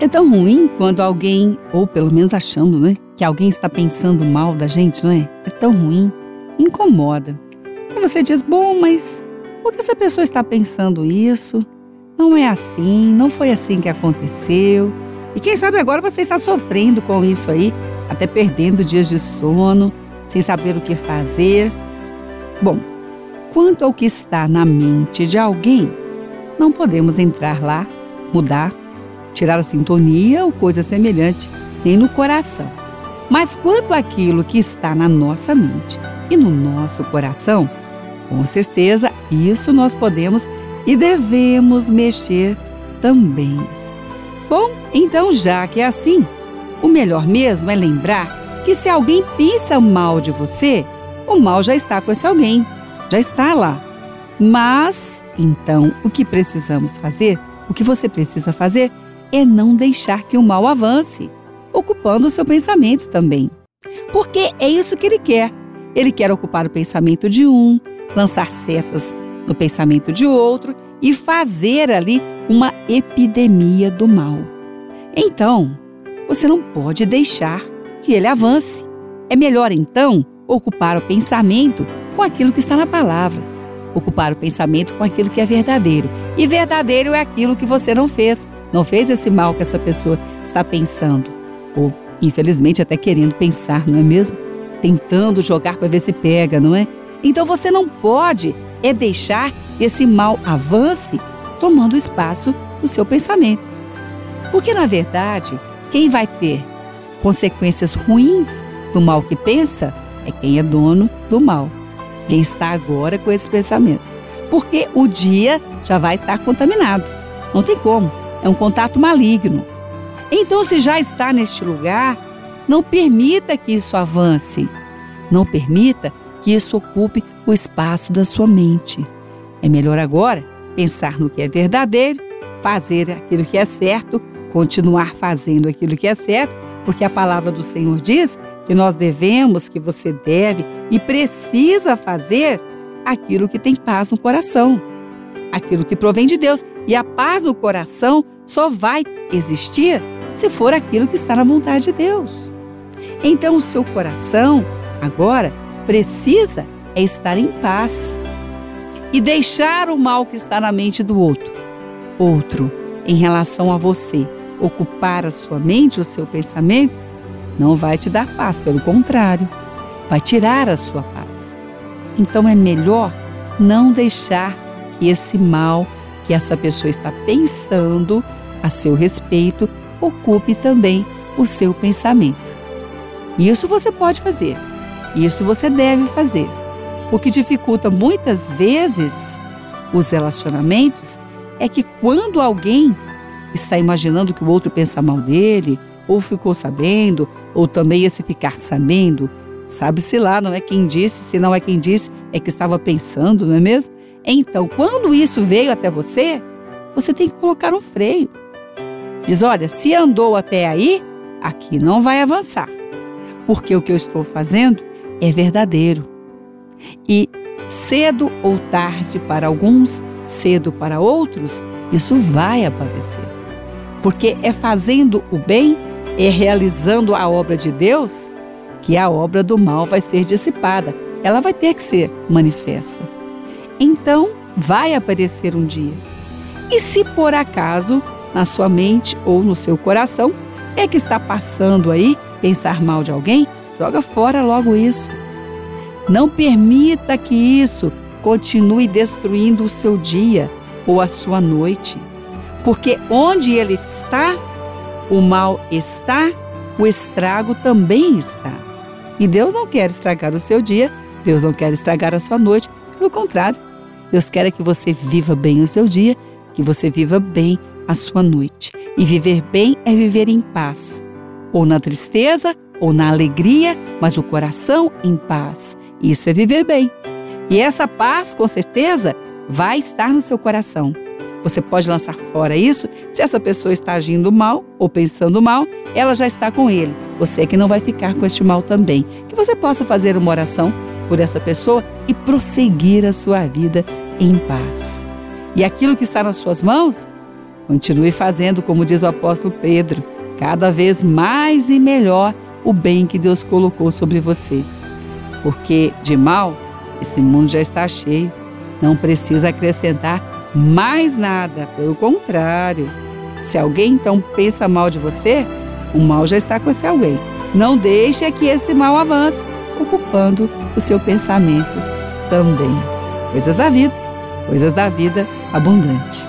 É tão ruim quando alguém, ou pelo menos achamos, né, que alguém está pensando mal da gente, não é? É tão ruim, incomoda. E você diz: bom, mas por que essa pessoa está pensando isso? Não é assim, não foi assim que aconteceu. E quem sabe agora você está sofrendo com isso aí, até perdendo dias de sono, sem saber o que fazer. Bom, quanto ao que está na mente de alguém, não podemos entrar lá, mudar tirar a sintonia ou coisa semelhante, nem no coração. Mas quanto àquilo que está na nossa mente e no nosso coração, com certeza isso nós podemos e devemos mexer também. Bom, então já que é assim, o melhor mesmo é lembrar que se alguém pensa mal de você, o mal já está com esse alguém, já está lá. Mas, então, o que precisamos fazer, o que você precisa fazer é não deixar que o mal avance, ocupando o seu pensamento também. Porque é isso que ele quer. Ele quer ocupar o pensamento de um, lançar setas no pensamento de outro e fazer ali uma epidemia do mal. Então, você não pode deixar que ele avance. É melhor então ocupar o pensamento com aquilo que está na palavra. Ocupar o pensamento com aquilo que é verdadeiro. E verdadeiro é aquilo que você não fez, não fez esse mal que essa pessoa está pensando, ou infelizmente até querendo pensar, não é mesmo? Tentando jogar para ver se pega, não é? Então você não pode é deixar que esse mal avance tomando espaço no seu pensamento. Porque na verdade, quem vai ter consequências ruins do mal que pensa é quem é dono do mal, quem está agora com esse pensamento. Porque o dia já vai estar contaminado. Não tem como é um contato maligno. Então, se já está neste lugar, não permita que isso avance. Não permita que isso ocupe o espaço da sua mente. É melhor agora pensar no que é verdadeiro, fazer aquilo que é certo, continuar fazendo aquilo que é certo, porque a palavra do Senhor diz que nós devemos, que você deve e precisa fazer aquilo que tem paz no coração, aquilo que provém de Deus. E a paz no coração só vai existir se for aquilo que está na vontade de Deus. Então o seu coração agora precisa é estar em paz e deixar o mal que está na mente do outro. Outro, em relação a você, ocupar a sua mente, o seu pensamento, não vai te dar paz, pelo contrário, vai tirar a sua paz. Então é melhor não deixar que esse mal que essa pessoa está pensando a seu respeito ocupe também o seu pensamento. Isso você pode fazer, isso você deve fazer. O que dificulta muitas vezes os relacionamentos é que quando alguém está imaginando que o outro pensa mal dele, ou ficou sabendo, ou também esse ficar sabendo, sabe-se lá, não é quem disse, se não é quem disse, é que estava pensando, não é mesmo? Então, quando isso veio até você, você tem que colocar um freio. Diz: olha, se andou até aí, aqui não vai avançar, porque o que eu estou fazendo é verdadeiro. E cedo ou tarde para alguns, cedo para outros, isso vai aparecer. Porque é fazendo o bem, é realizando a obra de Deus, que a obra do mal vai ser dissipada. Ela vai ter que ser manifesta então vai aparecer um dia. E se por acaso, na sua mente ou no seu coração, é que está passando aí pensar mal de alguém, joga fora logo isso. Não permita que isso continue destruindo o seu dia ou a sua noite. Porque onde ele está, o mal está, o estrago também está. E Deus não quer estragar o seu dia, Deus não quer estragar a sua noite, pelo contrário, Deus quer que você viva bem o seu dia, que você viva bem a sua noite. E viver bem é viver em paz, ou na tristeza, ou na alegria, mas o coração em paz. Isso é viver bem. E essa paz, com certeza, vai estar no seu coração. Você pode lançar fora isso. Se essa pessoa está agindo mal ou pensando mal, ela já está com ele. Você é que não vai ficar com este mal também. Que você possa fazer uma oração por essa pessoa e prosseguir a sua vida em paz. E aquilo que está nas suas mãos, Continue fazendo, como diz o apóstolo Pedro, cada vez mais e melhor o bem que Deus colocou sobre você. Porque de mal, esse mundo já está cheio. Não precisa acrescentar mais nada, pelo contrário. Se alguém então pensa mal de você, o mal já está com esse alguém. Não deixe que esse mal avance, ocupando o seu pensamento também. Coisas da vida, coisas da vida abundante.